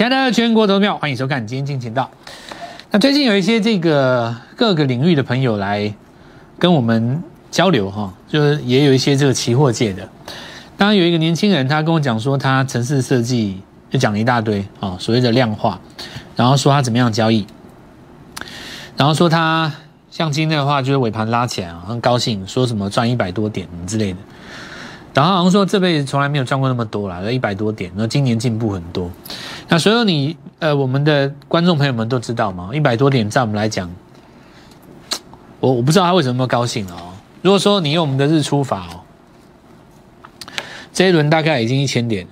亲爱的全国投票，欢迎收看《今天进行到》。那最近有一些这个各个领域的朋友来跟我们交流哈，就是也有一些这个期货界的。当然有一个年轻人，他跟我讲说，他城市设计就讲了一大堆啊，所谓的量化，然后说他怎么样交易，然后说他像今天的话，就是尾盘拉起来啊，很高兴，说什么赚一百多点之类的。然后好像说这辈子从来没有赚过那么多啦，一百多点，然后今年进步很多。那所有你呃，我们的观众朋友们都知道吗？一百多点在我们来讲，我我不知道他为什么那么高兴哦。如果说你用我们的日出法哦，这一轮大概已经一千点，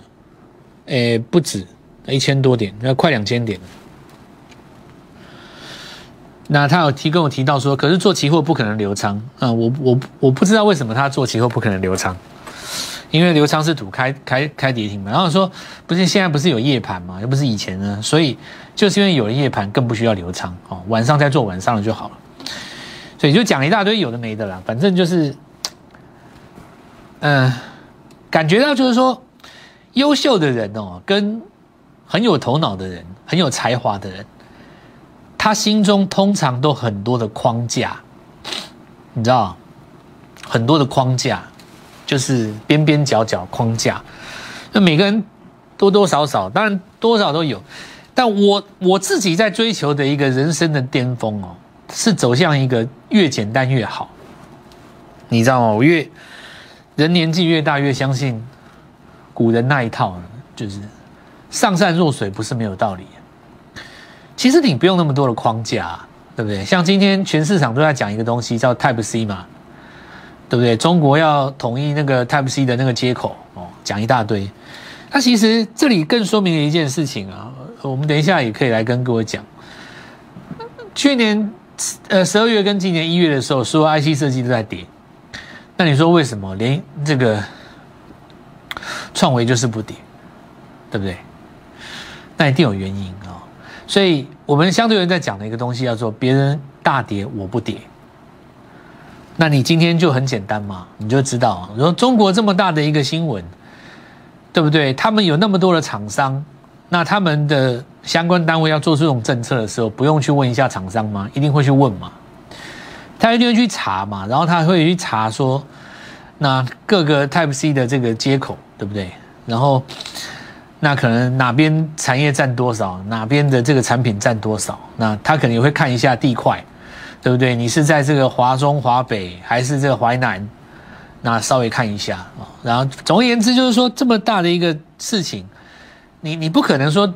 诶，不止一千多点，要快两千点。那他有提跟我提到说，可是做期货不可能流仓啊，我我我不知道为什么他做期货不可能流仓。因为刘昌是赌开开开跌停嘛，然后说不是现在不是有夜盘嘛，又不是以前呢，所以就是因为有了夜盘，更不需要留仓哦，晚上再做晚上的就好了。所以就讲一大堆有的没的啦，反正就是，嗯，感觉到就是说，优秀的人哦，跟很有头脑的人、很有才华的人，他心中通常都很多的框架，你知道，很多的框架。就是边边角角框架，那每个人多多少少，当然多少都有，但我我自己在追求的一个人生的巅峰哦，是走向一个越简单越好。你知道吗？我越人年纪越大，越相信古人那一套，就是上善若水，不是没有道理。其实你不用那么多的框架，对不对？像今天全市场都在讲一个东西，叫 Type C 嘛。对不对？中国要统一那个 Type C 的那个接口哦，讲一大堆。那其实这里更说明了一件事情啊，我们等一下也可以来跟各位讲。去年呃十二月跟今年一月的时候，所有 IC 设计都在跌。那你说为什么连这个创维就是不跌？对不对？那一定有原因啊。所以我们相对人在讲的一个东西叫做别人大跌我不跌。那你今天就很简单嘛，你就知道，说中国这么大的一个新闻，对不对？他们有那么多的厂商，那他们的相关单位要做出这种政策的时候，不用去问一下厂商吗？一定会去问嘛，他一定会去查嘛，然后他会去查说，那各个 Type C 的这个接口，对不对？然后那可能哪边产业占多少，哪边的这个产品占多少，那他可能也会看一下地块。对不对？你是在这个华中、华北，还是这个淮南？那稍微看一下啊。然后总而言之，就是说这么大的一个事情，你你不可能说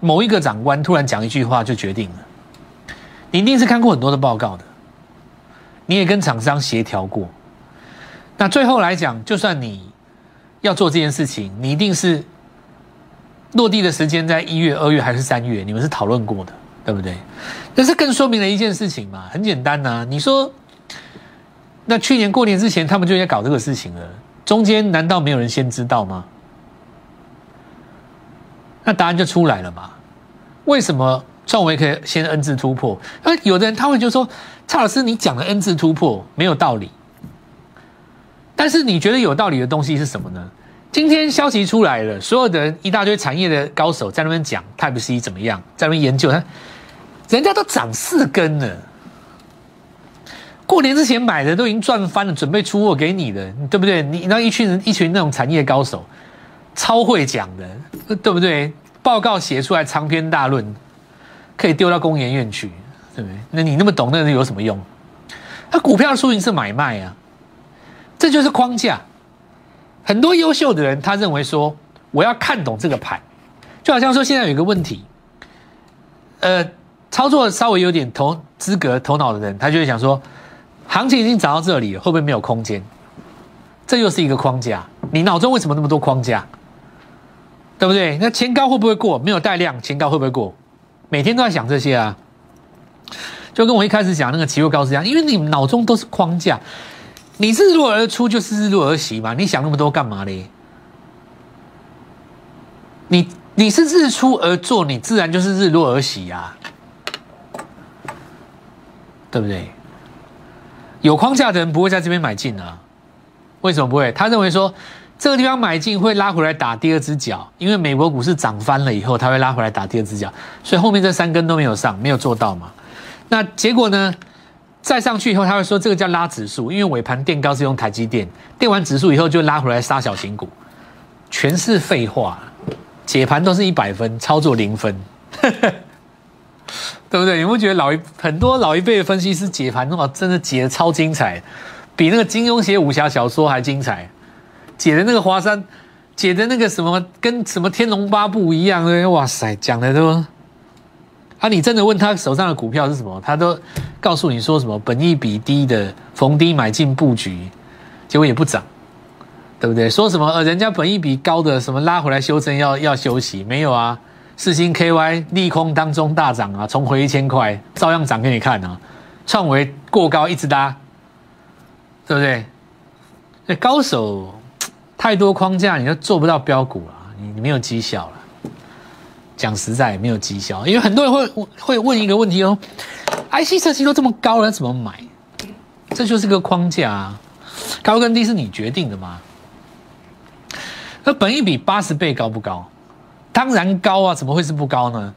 某一个长官突然讲一句话就决定了。你一定是看过很多的报告的，你也跟厂商协调过。那最后来讲，就算你要做这件事情，你一定是落地的时间在一月、二月还是三月？你们是讨论过的。对不对？但是更说明了一件事情嘛，很简单呐。你说，那去年过年之前他们就在搞这个事情了，中间难道没有人先知道吗？那答案就出来了嘛。为什么创维可以先 N 字突破？那有的人他会就说，蔡老师你讲的 N 字突破没有道理。但是你觉得有道理的东西是什么呢？今天消息出来了，所有的一大堆产业的高手在那边讲 Type C 怎么样，在那边研究他。人家都涨四根了，过年之前买的都已经赚翻了，准备出货给你的，对不对？你那一群人，一群那种产业高手，超会讲的，对不对？报告写出来长篇大论，可以丢到工研院去，对不对？那你那么懂，那有什么用？他股票输赢是买卖啊，这就是框架。很多优秀的人，他认为说，我要看懂这个盘，就好像说现在有一个问题，呃。操作稍微有点头资格、头脑的人，他就会想说，行情已经涨到这里了，会不会没有空间？这又是一个框架。你脑中为什么那么多框架？对不对？那前高会不会过？没有带量，前高会不会过？每天都在想这些啊。就跟我一开始讲那个期货高是一样，因为你脑中都是框架，你日落而出就是日落而息嘛。你想那么多干嘛嘞？你你是日出而作，你自然就是日落而息呀。对不对？有框架的人不会在这边买进啊？为什么不会？他认为说，这个地方买进会拉回来打第二只脚，因为美国股市涨翻了以后，他会拉回来打第二只脚，所以后面这三根都没有上，没有做到嘛。那结果呢？再上去以后，他会说这个叫拉指数，因为尾盘垫高是用台积电，垫完指数以后就拉回来杀小型股，全是废话。解盘都是一百分，操作零分，对不对？你会觉得老一很多老一辈的分析师解盘哇，真的解的超精彩，比那个金庸写武侠小说还精彩，解的那个华山，解的那个什么跟什么天龙八部一样，哇塞，讲的都。啊，你真的问他手上的股票是什么，他都告诉你说什么本益比低的逢低买进布局，结果也不涨。对不对？说什么呃，人家本益比高的什么拉回来修正要要休息，没有啊？四星 KY 利空当中大涨啊，重回一千块，照样涨给你看啊。创维过高一直拉，对不对？那高手太多框架，你就做不到标股了，你你没有绩效了。讲实在，没有绩效，因为很多人会会问一个问题哦：IC 设计都这么高了，怎么买？这就是个框架啊，高跟低是你决定的吗？那本益比八十倍高不高？当然高啊！怎么会是不高呢？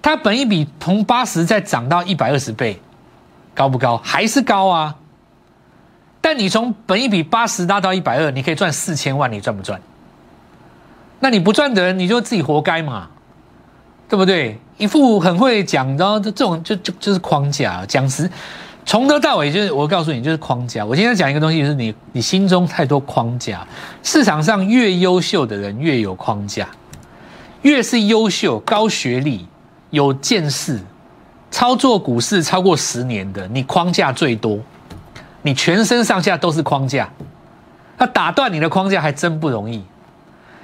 它本益比从八十再涨到一百二十倍，高不高？还是高啊！但你从本益比八十拉到一百二，你可以赚四千万，你赚不赚？那你不赚的人，你就自己活该嘛，对不对？一副很会讲，然后这这种就就就是框架，讲实。从头到尾就是我告诉你，就是框架。我今天讲一个东西，就是你你心中太多框架。市场上越优秀的人越有框架，越是优秀、高学历、有见识、操作股市超过十年的，你框架最多，你全身上下都是框架。那打断你的框架还真不容易，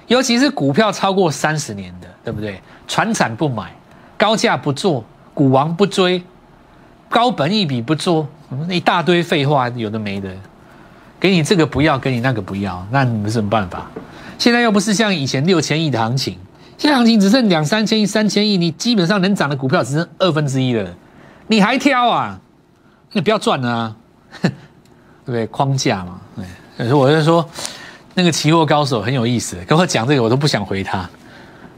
尤其是股票超过三十年的，对不对？船产不买，高价不做，股王不追。高本一笔不做，一大堆废话，有的没的，给你这个不要，给你那个不要，那你们什么办法？现在又不是像以前六千亿的行情，现在行情只剩两三千亿、三千亿，你基本上能涨的股票只剩二分之一了，你还挑啊？你不要赚了啊，对不对？框架嘛，对。所以我就说，那个期货高手很有意思，跟我讲这个我都不想回他，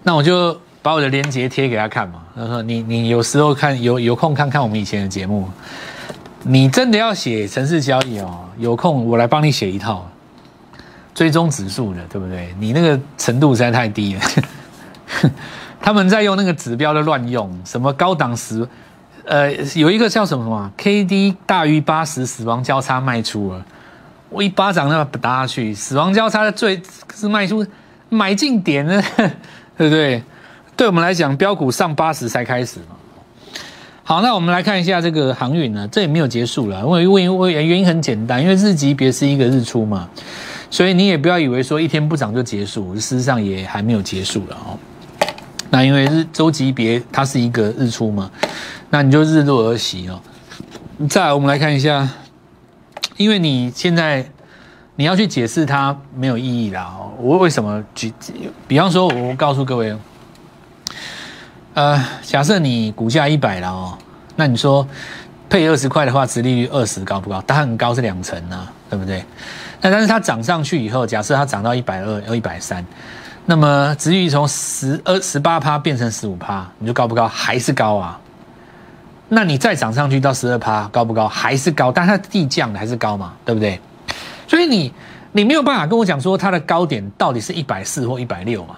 那我就。把我的链接贴给他看嘛。他说：“你你有时候看有有空看看我们以前的节目。你真的要写城市交易哦，有空我来帮你写一套追踪指数的，对不对？你那个程度实在太低了。他们在用那个指标的乱用，什么高档时，呃，有一个叫什么什么 K D 大于八十，死亡交叉卖出了，我一巴掌那打下去，死亡交叉的最是卖出买进点呢，对不对？”对我们来讲，标股上八十才开始嘛。好，那我们来看一下这个航运呢，这也没有结束了。因为为为原因很简单，因为日级别是一个日出嘛，所以你也不要以为说一天不涨就结束，事实上也还没有结束了哦。那因为日周级别它是一个日出嘛，那你就日落而息哦。再来，我们来看一下，因为你现在你要去解释它没有意义啦。我为什么举？比方说，我告诉各位。呃，假设你股价一百了哦，那你说配二十块的话，殖利率二十高不高？它很高，是两成啊，对不对？那但是它涨上去以后，假设它涨到一百二、要一百三，那么至于从十二十八趴变成十五趴，你就高不高？还是高啊？那你再涨上去到十二趴，高不高？还是高？但它地降的还是高嘛，对不对？所以你你没有办法跟我讲说它的高点到底是一百四或一百六嘛？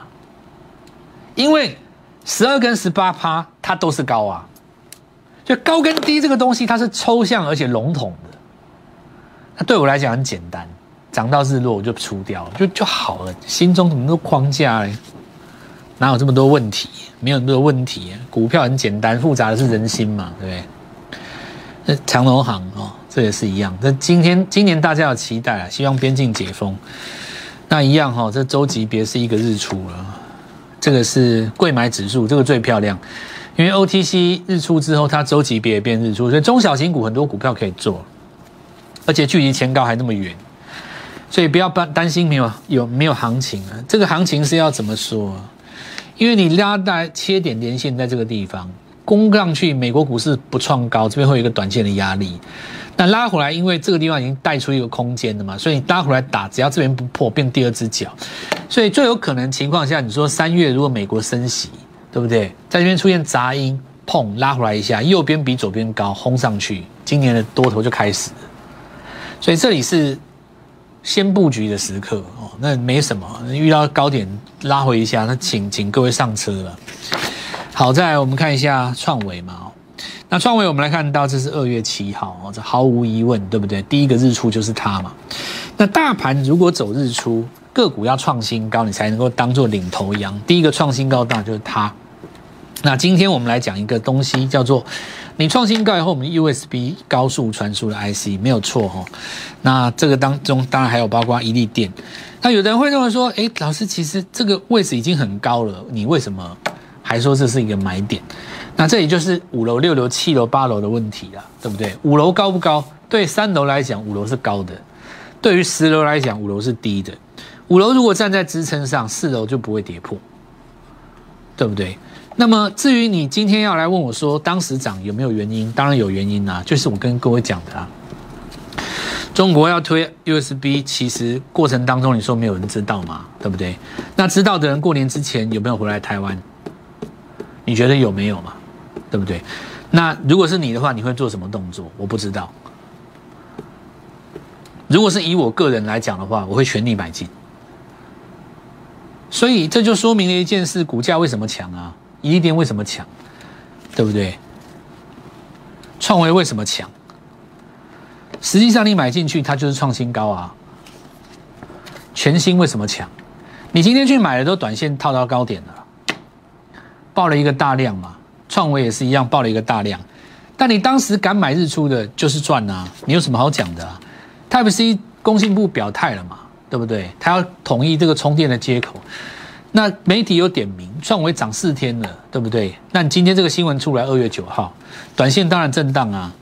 因为十二跟十八趴，它都是高啊，就高跟低这个东西，它是抽象而且笼统的。那对我来讲很简单，涨到日落我就出掉，就就好了。心中怎么多框架嘞？哪有这么多问题？没有那么多问题。股票很简单，复杂的是人心嘛，对不对？那长隆行哦，这也是一样。那今天今年大家有期待啊，希望边境解封。那一样哈，这周级别是一个日出了。这个是贵买指数，这个最漂亮，因为 OTC 日出之后，它周级别变日出，所以中小型股很多股票可以做，而且距离前高还那么远，所以不要担担心没有有没有行情啊。这个行情是要怎么说？因为你拉大切点连线在这个地方攻上去，美国股市不创高，这边会有一个短线的压力。那拉回来，因为这个地方已经带出一个空间了嘛，所以你拉回来打，只要这边不破，变第二只脚。所以最有可能情况下，你说三月如果美国升息，对不对？在这边出现杂音，碰拉回来一下，右边比左边高，轰上去，今年的多头就开始。所以这里是先布局的时刻哦，那没什么，遇到高点拉回一下，那请请各位上车了。好在我们看一下创维嘛。那创维，我们来看到这是二月七号哦，这毫无疑问，对不对？第一个日出就是它嘛。那大盘如果走日出，个股要创新高，你才能够当做领头羊。第一个创新高，当然就是它。那今天我们来讲一个东西，叫做你创新高以后，我们 USB 高速传输的 IC 没有错哈。那这个当中当然还有包括一力电。那有的人会认为说，哎，老师，其实这个位置已经很高了，你为什么还说这是一个买点？那这里就是五楼、六楼、七楼、八楼的问题了，对不对？五楼高不高？对三楼来讲，五楼是高的；对于十楼来讲，五楼是低的。五楼如果站在支撑上，四楼就不会跌破，对不对？那么至于你今天要来问我说，当时涨有没有原因？当然有原因啊，就是我跟各位讲的啊。中国要推 USB，其实过程当中你说没有人知道吗？对不对？那知道的人过年之前有没有回来台湾？你觉得有没有嘛？对不对？那如果是你的话，你会做什么动作？我不知道。如果是以我个人来讲的话，我会全力买进。所以这就说明了一件事：股价为什么强啊？一电为什么强？对不对？创维为什么强？实际上你买进去，它就是创新高啊。全新为什么强？你今天去买的都短线套到高点了，报了一个大量嘛。创维也是一样，报了一个大量，但你当时敢买日出的，就是赚啊！你有什么好讲的啊？Type C 工信部表态了嘛，对不对？他要统一这个充电的接口，那媒体有点名，创维涨四天了，对不对？那你今天这个新闻出来，二月九号，短线当然震荡啊，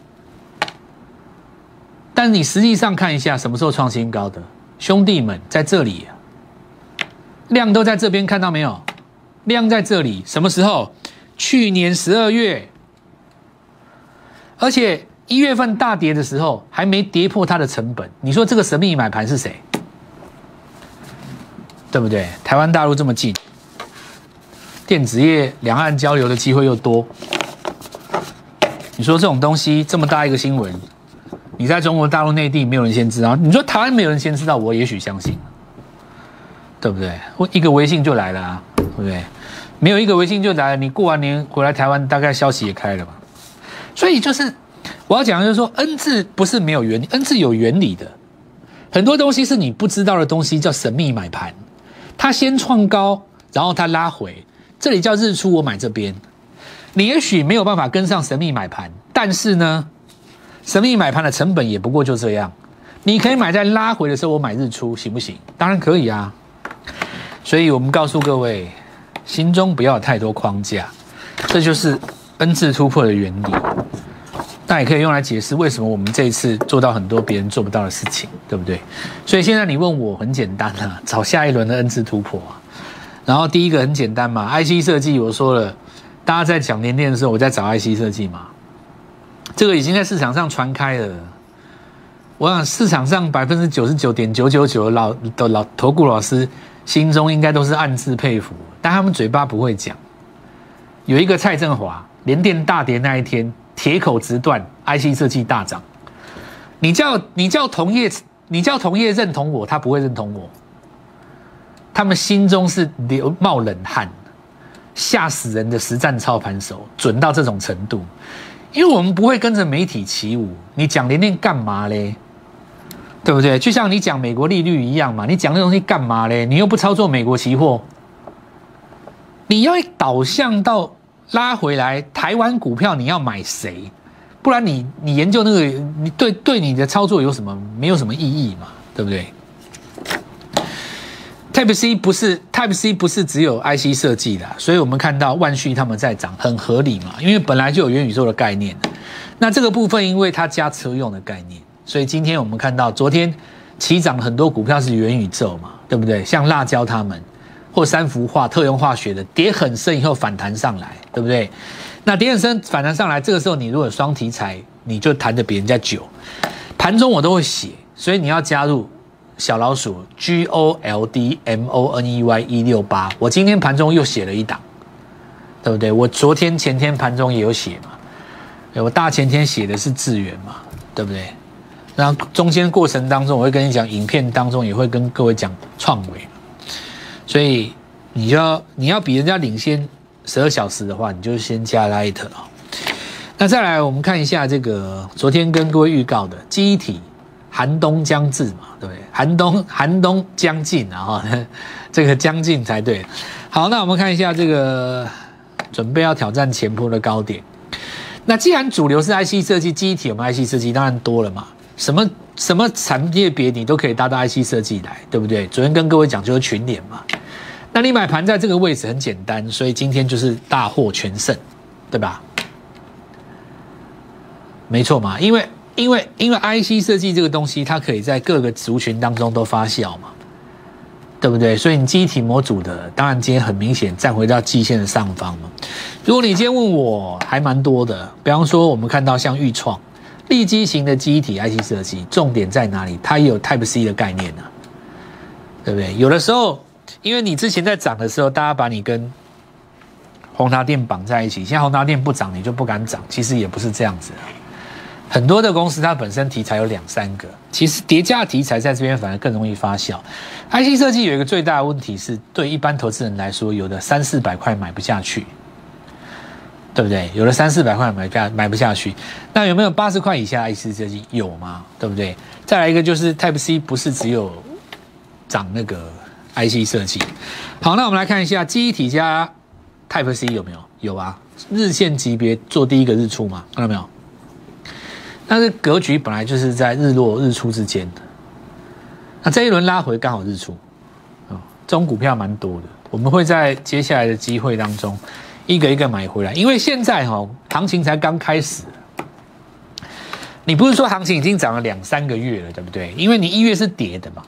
但你实际上看一下，什么时候创新高的？兄弟们在这里，量都在这边，看到没有？量在这里，什么时候？去年十二月，而且一月份大跌的时候还没跌破它的成本，你说这个神秘买盘是谁？对不对？台湾大陆这么近，电子业两岸交流的机会又多，你说这种东西这么大一个新闻，你在中国大陆内地没有人先知道，你说台湾没有人先知道，我也许相信，对不对？我一个微信就来了啊，对不对？没有一个微信就来了，你过完年回来台湾，大概消息也开了吧？所以就是我要讲的就是说，N 字不是没有原理，N 字有原理的。很多东西是你不知道的东西，叫神秘买盘。它先创高，然后它拉回，这里叫日出，我买这边。你也许没有办法跟上神秘买盘，但是呢，神秘买盘的成本也不过就这样。你可以买在拉回的时候，我买日出，行不行？当然可以啊。所以我们告诉各位。心中不要有太多框架，这就是 N 字突破的原理。那也可以用来解释为什么我们这一次做到很多别人做不到的事情，对不对？所以现在你问我很简单啊，找下一轮的 N 次突破啊。然后第一个很简单嘛，IC 设计我说了，大家在讲年电的时候，我在找 IC 设计嘛。这个已经在市场上传开了。我想市场上百分之九十九点九九九的老的老投顾老师心中应该都是暗自佩服。但他们嘴巴不会讲。有一个蔡振华，连电大跌那一天，铁口直断，IC 设计大涨。你叫你叫同业，你叫同业认同我，他不会认同我。他们心中是流冒冷汗，吓死人的实战操盘手，准到这种程度。因为我们不会跟着媒体起舞。你讲连电干嘛嘞？对不对？就像你讲美国利率一样嘛。你讲那东西干嘛嘞？你又不操作美国期货。你要导向到拉回来，台湾股票你要买谁？不然你你研究那个，你对对你的操作有什么没有什么意义嘛？对不对？Type C 不是 Type C 不是只有 IC 设计的，所以我们看到万旭他们在涨，很合理嘛，因为本来就有元宇宙的概念。那这个部分因为它加车用的概念，所以今天我们看到昨天起涨很多股票是元宇宙嘛，对不对？像辣椒他们。或三幅画特用化学的跌很深以后反弹上来，对不对？那跌很深反弹上来，这个时候你如果双题材，你就弹的比人家久。盘中我都会写，所以你要加入小老鼠 G O L D M O N E Y 一六八。我今天盘中又写了一档，对不对？我昨天前天盘中也有写嘛，我大前天写的是智源嘛，对不对？然后中间过程当中，我会跟你讲，影片当中也会跟各位讲创维，所以你要你要比人家领先十二小时的话，你就先加 Light 啊。那再来，我们看一下这个昨天跟各位预告的机体寒冬将至嘛，对不对？寒冬寒冬将近啊，哈，这个将近才对。好，那我们看一下这个准备要挑战前坡的高点。那既然主流是 IC 设计，机体我们 IC 设计当然多了嘛。什么什么产业别你都可以搭到 IC 设计来，对不对？昨天跟各位讲就是群联嘛。那你买盘在这个位置很简单，所以今天就是大获全胜，对吧？没错嘛，因为因为因为 IC 设计这个东西，它可以在各个族群当中都发酵嘛，对不对？所以你机体模组的，当然今天很明显站回到季线的上方嘛。如果你今天问我，还蛮多的，比方说我们看到像豫创立基型的机体 IC 设计，重点在哪里？它也有 Type C 的概念呢，对不对？有的时候，因为你之前在涨的时候，大家把你跟宏达电绑在一起，现在宏达电不涨，你就不敢涨，其实也不是这样子。很多的公司，它本身题材有两三个，其实叠加题材在这边反而更容易发酵。IC 设计有一个最大的问题是，对一般投资人来说，有的三四百块买不下去，对不对？有了三四百块买下买不下去，那有没有八十块以下 IC 设计？有吗？对不对？再来一个就是 Type C 不是只有涨那个 IC 设计。好，那我们来看一下记忆体加 Type C 有没有？有啊，日线级别做第一个日出嘛，看到没有？但是格局本来就是在日落日出之间的，那这一轮拉回刚好日出，啊，这种股票蛮多的，我们会在接下来的机会当中一个一个买回来，因为现在哈行情才刚开始，你不是说行情已经涨了两三个月了，对不对？因为你一月是跌的嘛，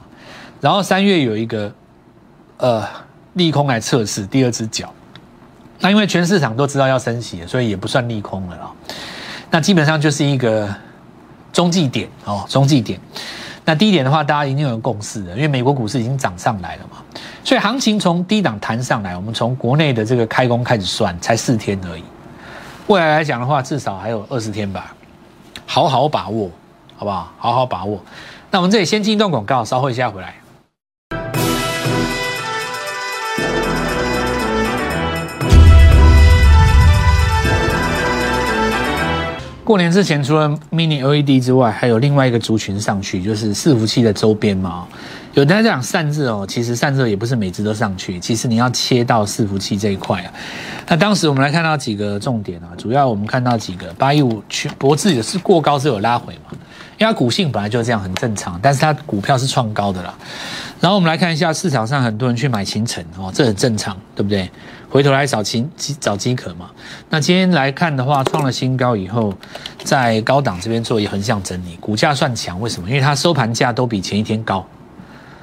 然后三月有一个呃利空来测试第二只脚，那因为全市场都知道要升息，所以也不算利空了啊。那基本上就是一个中继点哦，中继点。那低点的话，大家一定有共识的，因为美国股市已经涨上来了嘛，所以行情从低档弹上来，我们从国内的这个开工开始算，才四天而已。未来来讲的话，至少还有二十天吧，好好把握，好不好？好好把握。那我们这里先进一段广告，稍后一下回来。过年之前，除了 Mini LED 之外，还有另外一个族群上去，就是伺服器的周边嘛。有大家讲散热哦，其实散热也不是每只都上去，其实你要切到伺服器这一块啊。那当时我们来看到几个重点啊，主要我们看到几个八一五去博智也是过高是有拉回嘛，因为它股性本来就这样很正常，但是它股票是创高的啦。然后我们来看一下市场上很多人去买秦城哦，这很正常，对不对？回头来找金找饥渴嘛。那今天来看的话，创了新高以后，在高档这边做一横向整理，股价算强。为什么？因为它收盘价都比前一天高，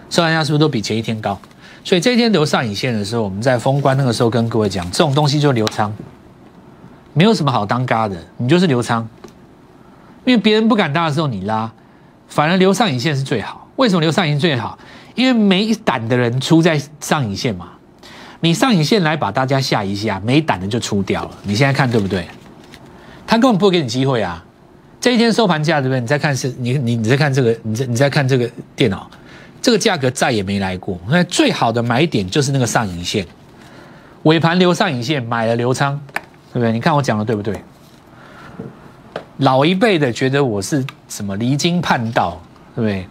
收盘价是不是都比前一天高？所以这一天留上影线的时候，我们在封关那个时候跟各位讲，这种东西就留仓，没有什么好当嘎的，你就是留仓。因为别人不敢搭的时候你拉，反而留上影线是最好。为什么留上影线最好？因为没胆的人出在上影线嘛。你上影线来把大家吓一下，没胆的就出掉了。你现在看对不对？他根本不会给你机会啊！这一天收盘价对不对？你再看是，你你你再看这个，你再你再看这个电脑，这个价格再也没来过。那最好的买点就是那个上影线，尾盘留上影线，买了留仓，对不对？你看我讲的对不对？老一辈的觉得我是什么离经叛道，对不对？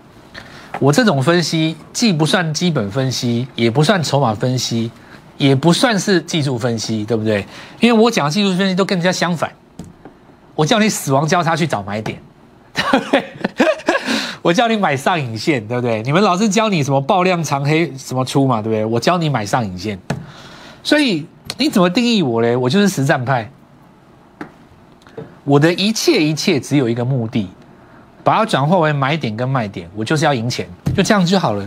我这种分析既不算基本分析，也不算筹码分析。也不算是技术分析，对不对？因为我讲的技术分析都跟人家相反。我叫你死亡交叉去找买点，对不对？我叫你买上影线，对不对？你们老是教你什么爆量长黑什么出嘛，对不对？我教你买上影线。所以你怎么定义我嘞？我就是实战派。我的一切一切只有一个目的，把它转化为买点跟卖点，我就是要赢钱，就这样就好了。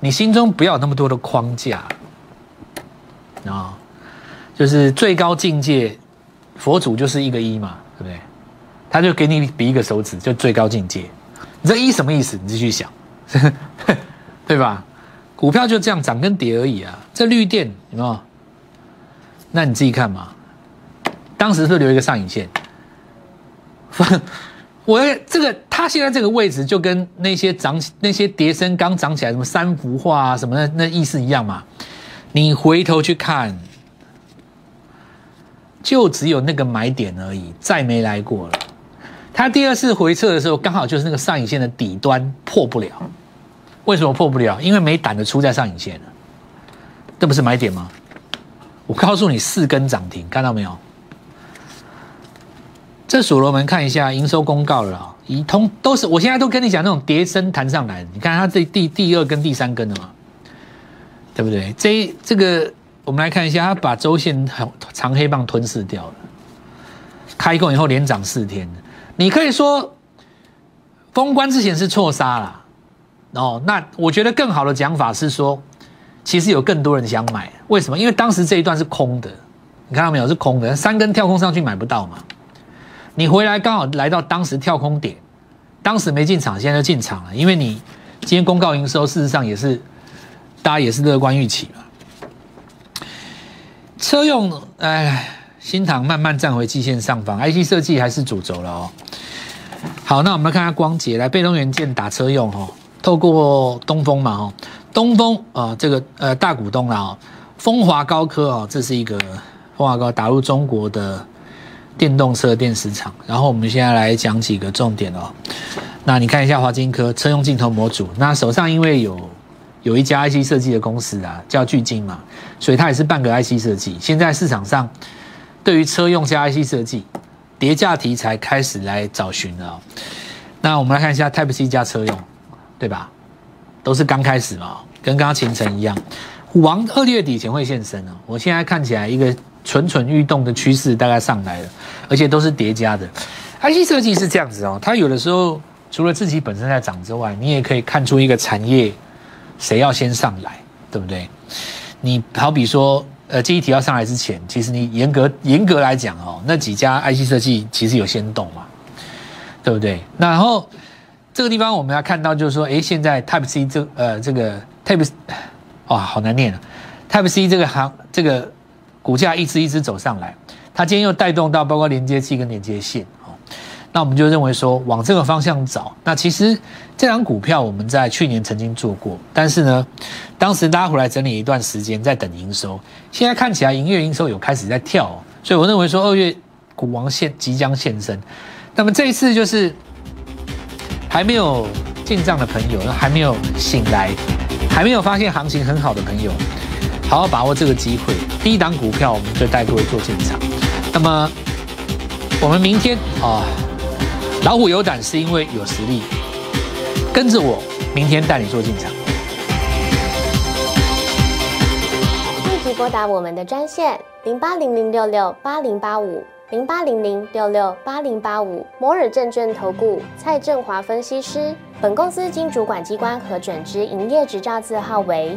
你心中不要那么多的框架。啊，就是最高境界，佛祖就是一个一嘛，对不对？他就给你比一个手指，就最高境界。你这一什么意思？你继续想，对吧？股票就这样涨跟跌而已啊。这绿电有没有？那你自己看嘛。当时是留一个上影线。我这个它现在这个位置就跟那些涨那些叠升刚涨起来什么三幅画啊什么的那意思一样嘛。你回头去看，就只有那个买点而已，再没来过了。它第二次回撤的时候，刚好就是那个上影线的底端破不了。为什么破不了？因为没胆的出在上影线了，这不是买点吗？我告诉你，四根涨停，看到没有？这所罗门看一下营收公告了啊，一通都是，我现在都跟你讲那种叠升弹上来，你看它这第第二根、第三根的嘛，对不对？这这个我们来看一下，它把周线长黑棒吞噬掉了，开工以后连涨四天，你可以说封关之前是错杀了。哦，那我觉得更好的讲法是说，其实有更多人想买，为什么？因为当时这一段是空的，你看到没有？是空的，三根跳空上去买不到嘛。你回来刚好来到当时跳空点，当时没进场，现在就进场了，因为你今天公告营收，事实上也是大家也是乐观预期嘛。车用，哎，新塘慢慢站回季线上方，IC 设计还是主轴了哦。好，那我们来看下光捷，来被动元件打车用哦。透过东风嘛，哦，东风啊，这个呃大股东啦，哦，风华高科啊，这是一个风华高打入中国的电动车电池厂。然后我们现在来讲几个重点哦。那你看一下华金科车用镜头模组，那手上因为有有一家 IC 设计的公司啊，叫巨晶嘛，所以它也是半个 IC 设计。现在市场上对于车用加 IC 设计叠价题材开始来找寻了。那我们来看一下 Type C 加车用。对吧？都是刚开始嘛，跟刚刚秦城一样，虎王二月底前会现身哦。我现在看起来一个蠢蠢欲动的趋势大概上来了，而且都是叠加的。IC 设计是这样子哦，它有的时候除了自己本身在涨之外，你也可以看出一个产业谁要先上来，对不对？你好比说，呃，记忆体要上来之前，其实你严格严格来讲哦，那几家 IC 设计其实有先动嘛，对不对？然后。这个地方我们要看到，就是说，哎，现在 Type C 这呃这个 Type，哇，好难念啊，Type C 这个行这个股价一支一支走上来，它今天又带动到包括连接器跟连接线哦，那我们就认为说往这个方向找，那其实这张股票我们在去年曾经做过，但是呢，当时拉回来整理一段时间在等营收，现在看起来营业营收有开始在跳，所以我认为说二月股王现即将现身，那么这一次就是。还没有进账的朋友，还没有醒来，还没有发现行情很好的朋友，好好把握这个机会。第一档股票，我们就带各位做进场。那么，我们明天啊，老虎有胆是因为有实力，跟着我，明天带你做进场。立即拨打我们的专线零八零零六六八零八五。零八零零六六八零八五摩尔证券投顾蔡振华分析师，本公司经主管机关核准之营业执照字号为